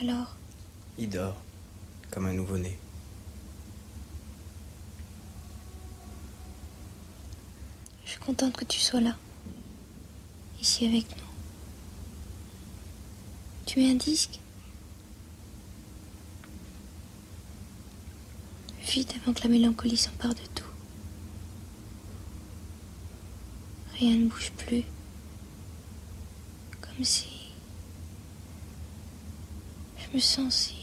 Alors? Il dort, comme un nouveau-né. Je suis contente que tu sois là. Ici avec nous. Tu es un disque? Vite avant que la mélancolie s'empare de tout. Rien ne bouge plus. Comme si... Je me sens si...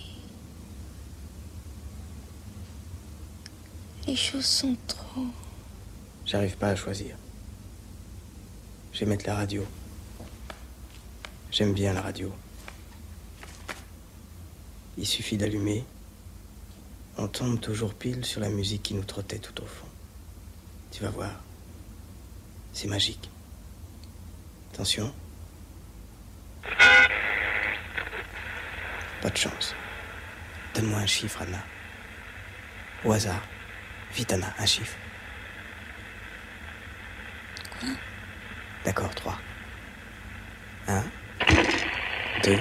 Les choses sont trop... J'arrive pas à choisir. Mettre la radio. J'aime bien la radio. Il suffit d'allumer. On tombe toujours pile sur la musique qui nous trottait tout au fond. Tu vas voir. C'est magique. Attention. Pas de chance. Donne-moi un chiffre, Anna. Au hasard. Vite, Anna, un chiffre. Quoi? D'accord, trois. Un, deux,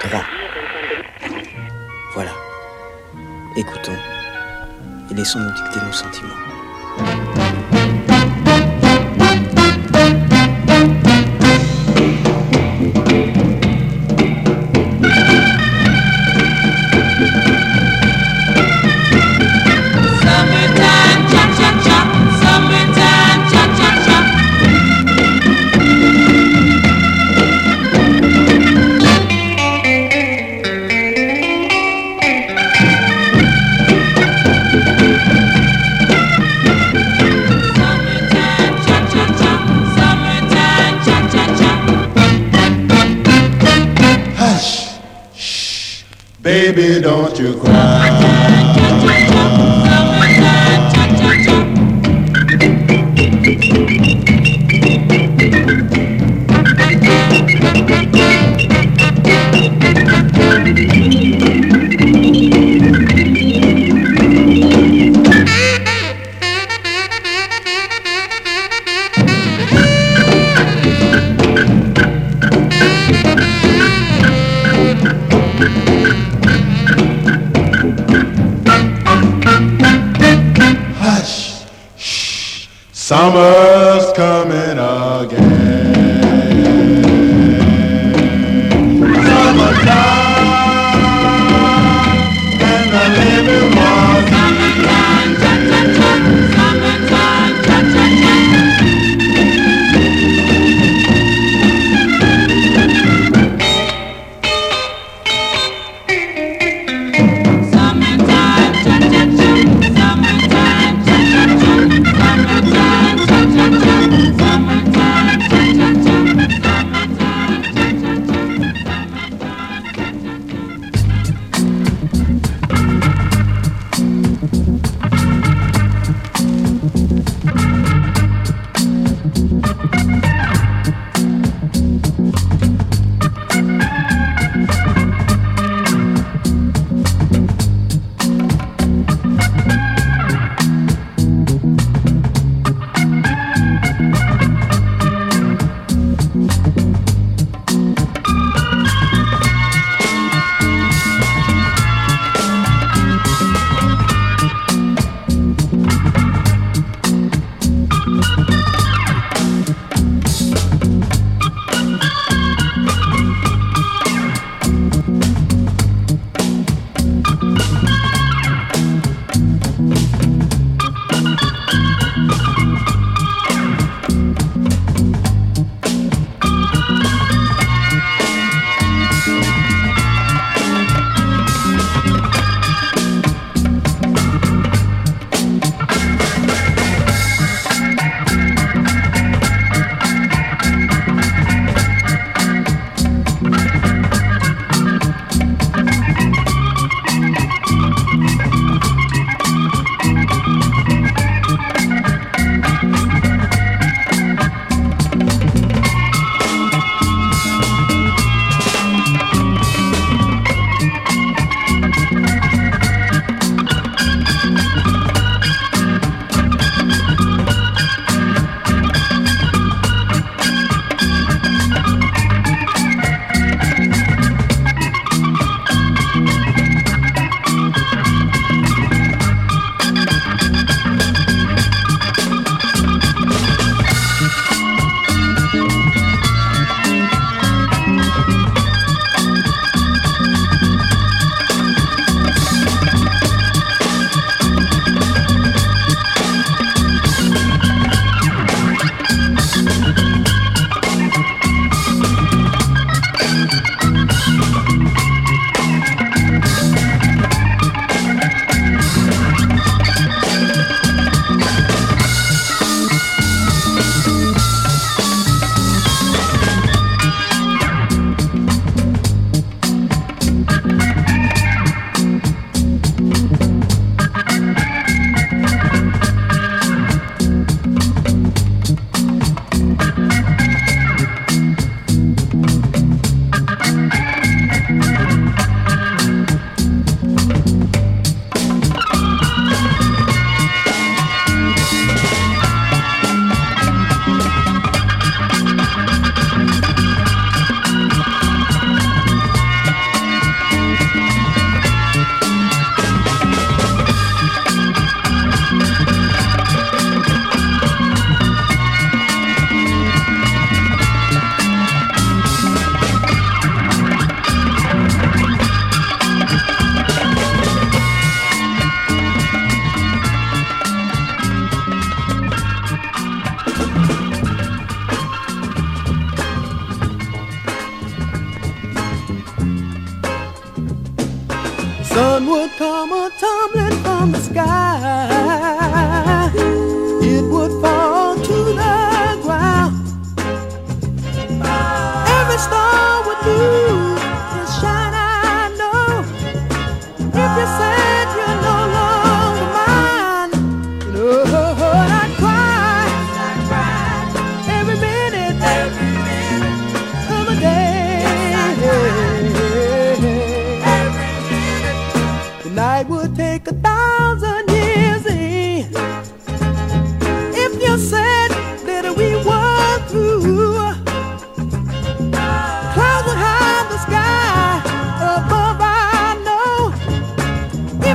trois. Voilà. Écoutons et laissons-nous dicter nos sentiments. You. cry. summer's coming.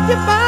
Goodbye.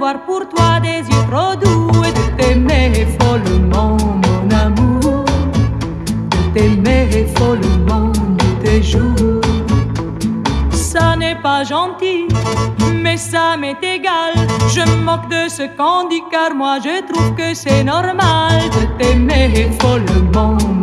pour toi des yeux trop doux et de t'aimer follement, mon amour, de t'aimer follement de tes jours. Ça n'est pas gentil, mais ça m'est égal. Je me moque de ce qu'on dit car moi je trouve que c'est normal de t'aimer follement.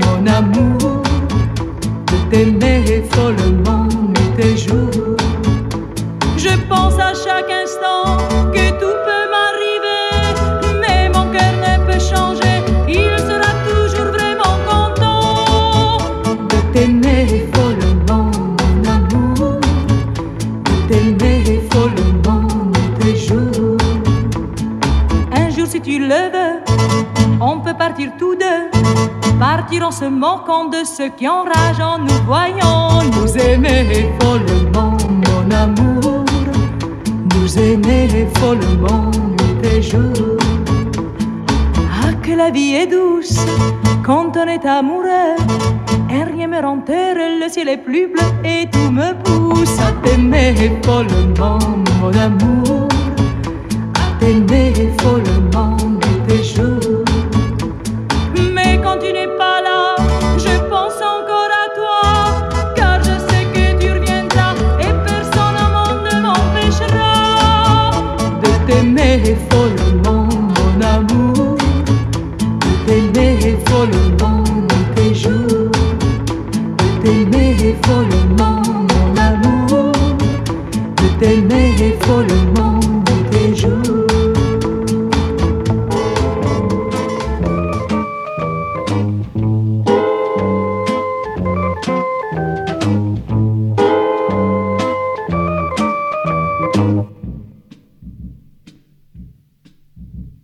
amoureux. Et rien me rend heureux, le ciel est plus bleu et tout me pousse à t'aimer follement, mon amour. À t'aimer follement nuit et jours. Mais quand tu n'es pas là, je pense encore à toi. Car je sais que tu reviendras et personne au monde ne m'empêchera de t'aimer follement. aimer follement tous les jours.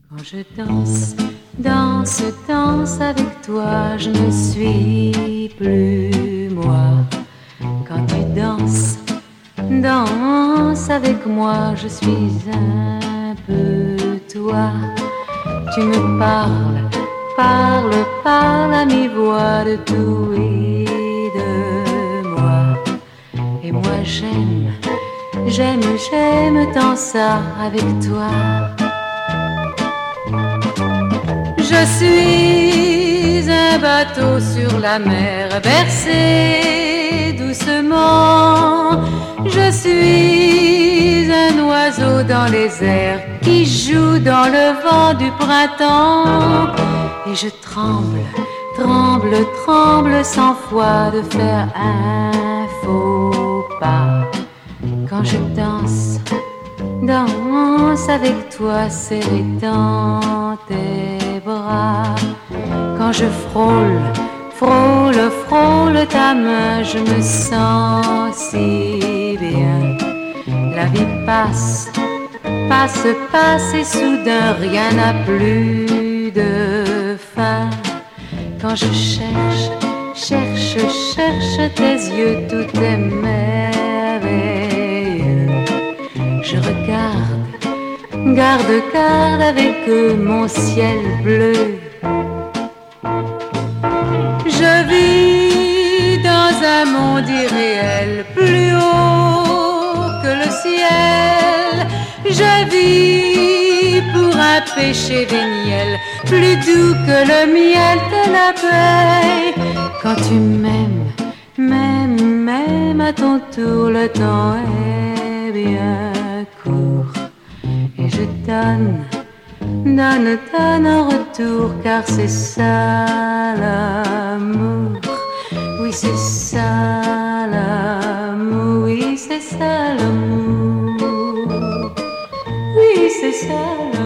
Quand je danse, danse, danse avec toi, je ne suis plus. Avec moi, je suis un peu toi. Tu me parles, parle, parle à mi-voix de tout et de moi. Et moi j'aime, j'aime, j'aime tant ça avec toi. Je suis un bateau sur la mer, bercé doucement. Je suis un oiseau dans les airs qui joue dans le vent du printemps. Et je tremble, tremble, tremble sans foi de faire un faux pas. Quand je danse, danse avec toi serré dans tes bras. Quand je frôle, frôle, frôle ta main, je me sens si. La vie passe, passe, passe et soudain rien n'a plus de fin. Quand je cherche, cherche, cherche tes yeux, tout est merveilleux. Je regarde, garde, garde avec mon ciel bleu. Je vis dans un monde irréel, Je vis pour un péché véniel, plus doux que le miel de l'abeille. Quand tu m'aimes, m'aimes, m'aimes à ton tour, le temps est bien court. Et je donne, donne, donne en retour, car c'est ça l'amour. Oui, c'est ça l'amour, oui, c'est ça l'amour. Oui,